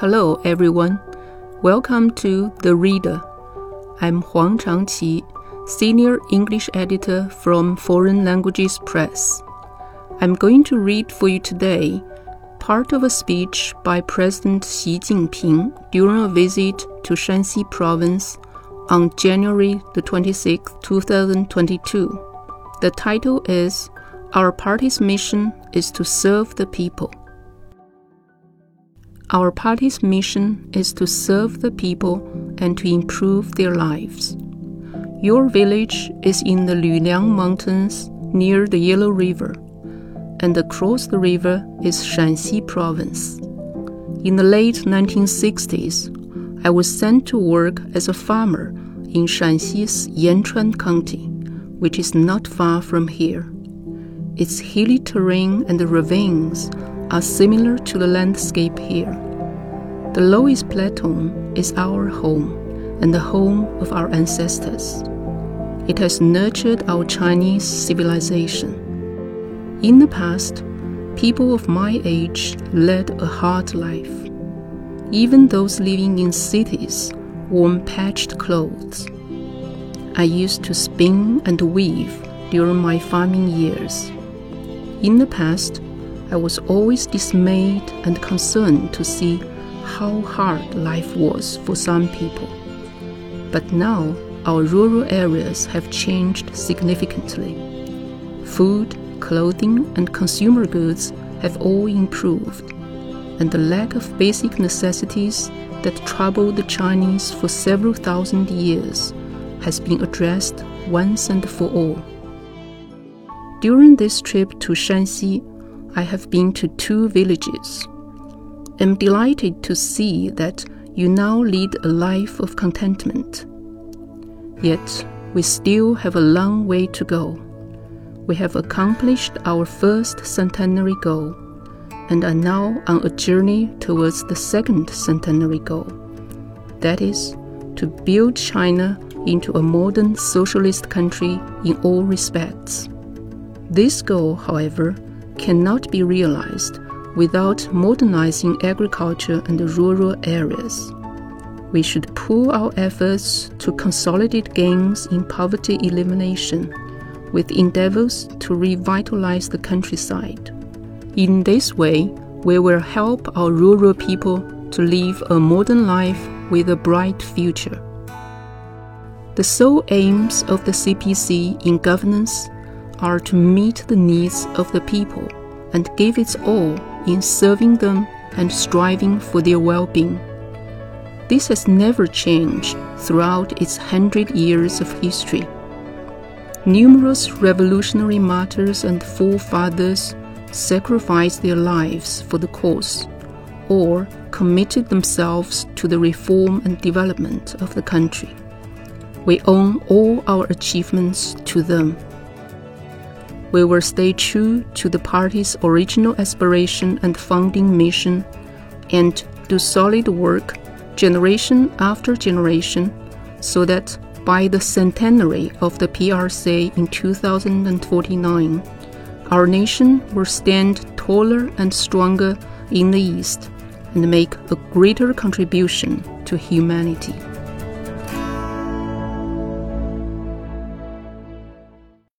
Hello, everyone. Welcome to The Reader. I'm Huang Changqi, Senior English Editor from Foreign Languages Press. I'm going to read for you today part of a speech by President Xi Jinping during a visit to Shanxi Province on January the 26th, 2022. The title is Our Party's Mission is to Serve the People. Our party's mission is to serve the people and to improve their lives. Your village is in the Luliang Mountains near the Yellow River, and across the river is Shaanxi Province. In the late 1960s, I was sent to work as a farmer in Shaanxi's Yanchuan County, which is not far from here. Its hilly terrain and ravines are similar to the landscape here. The Loess Plateau is our home and the home of our ancestors. It has nurtured our Chinese civilization. In the past, people of my age led a hard life. Even those living in cities wore patched clothes. I used to spin and weave during my farming years. In the past, I was always dismayed and concerned to see how hard life was for some people. But now, our rural areas have changed significantly. Food, clothing, and consumer goods have all improved, and the lack of basic necessities that troubled the Chinese for several thousand years has been addressed once and for all. During this trip to Shanxi, I have been to two villages. I'm delighted to see that you now lead a life of contentment. Yet, we still have a long way to go. We have accomplished our first centenary goal and are now on a journey towards the second centenary goal. That is, to build China into a modern socialist country in all respects. This goal, however, cannot be realized without modernizing agriculture and rural areas. We should pool our efforts to consolidate gains in poverty elimination with endeavors to revitalize the countryside. In this way, we will help our rural people to live a modern life with a bright future. The sole aims of the CPC in governance are to meet the needs of the people and give its all in serving them and striving for their well being. This has never changed throughout its hundred years of history. Numerous revolutionary martyrs and forefathers sacrificed their lives for the cause or committed themselves to the reform and development of the country. We owe all our achievements to them. We will stay true to the party's original aspiration and founding mission and do solid work generation after generation so that by the centenary of the PRC in 2049, our nation will stand taller and stronger in the East and make a greater contribution to humanity.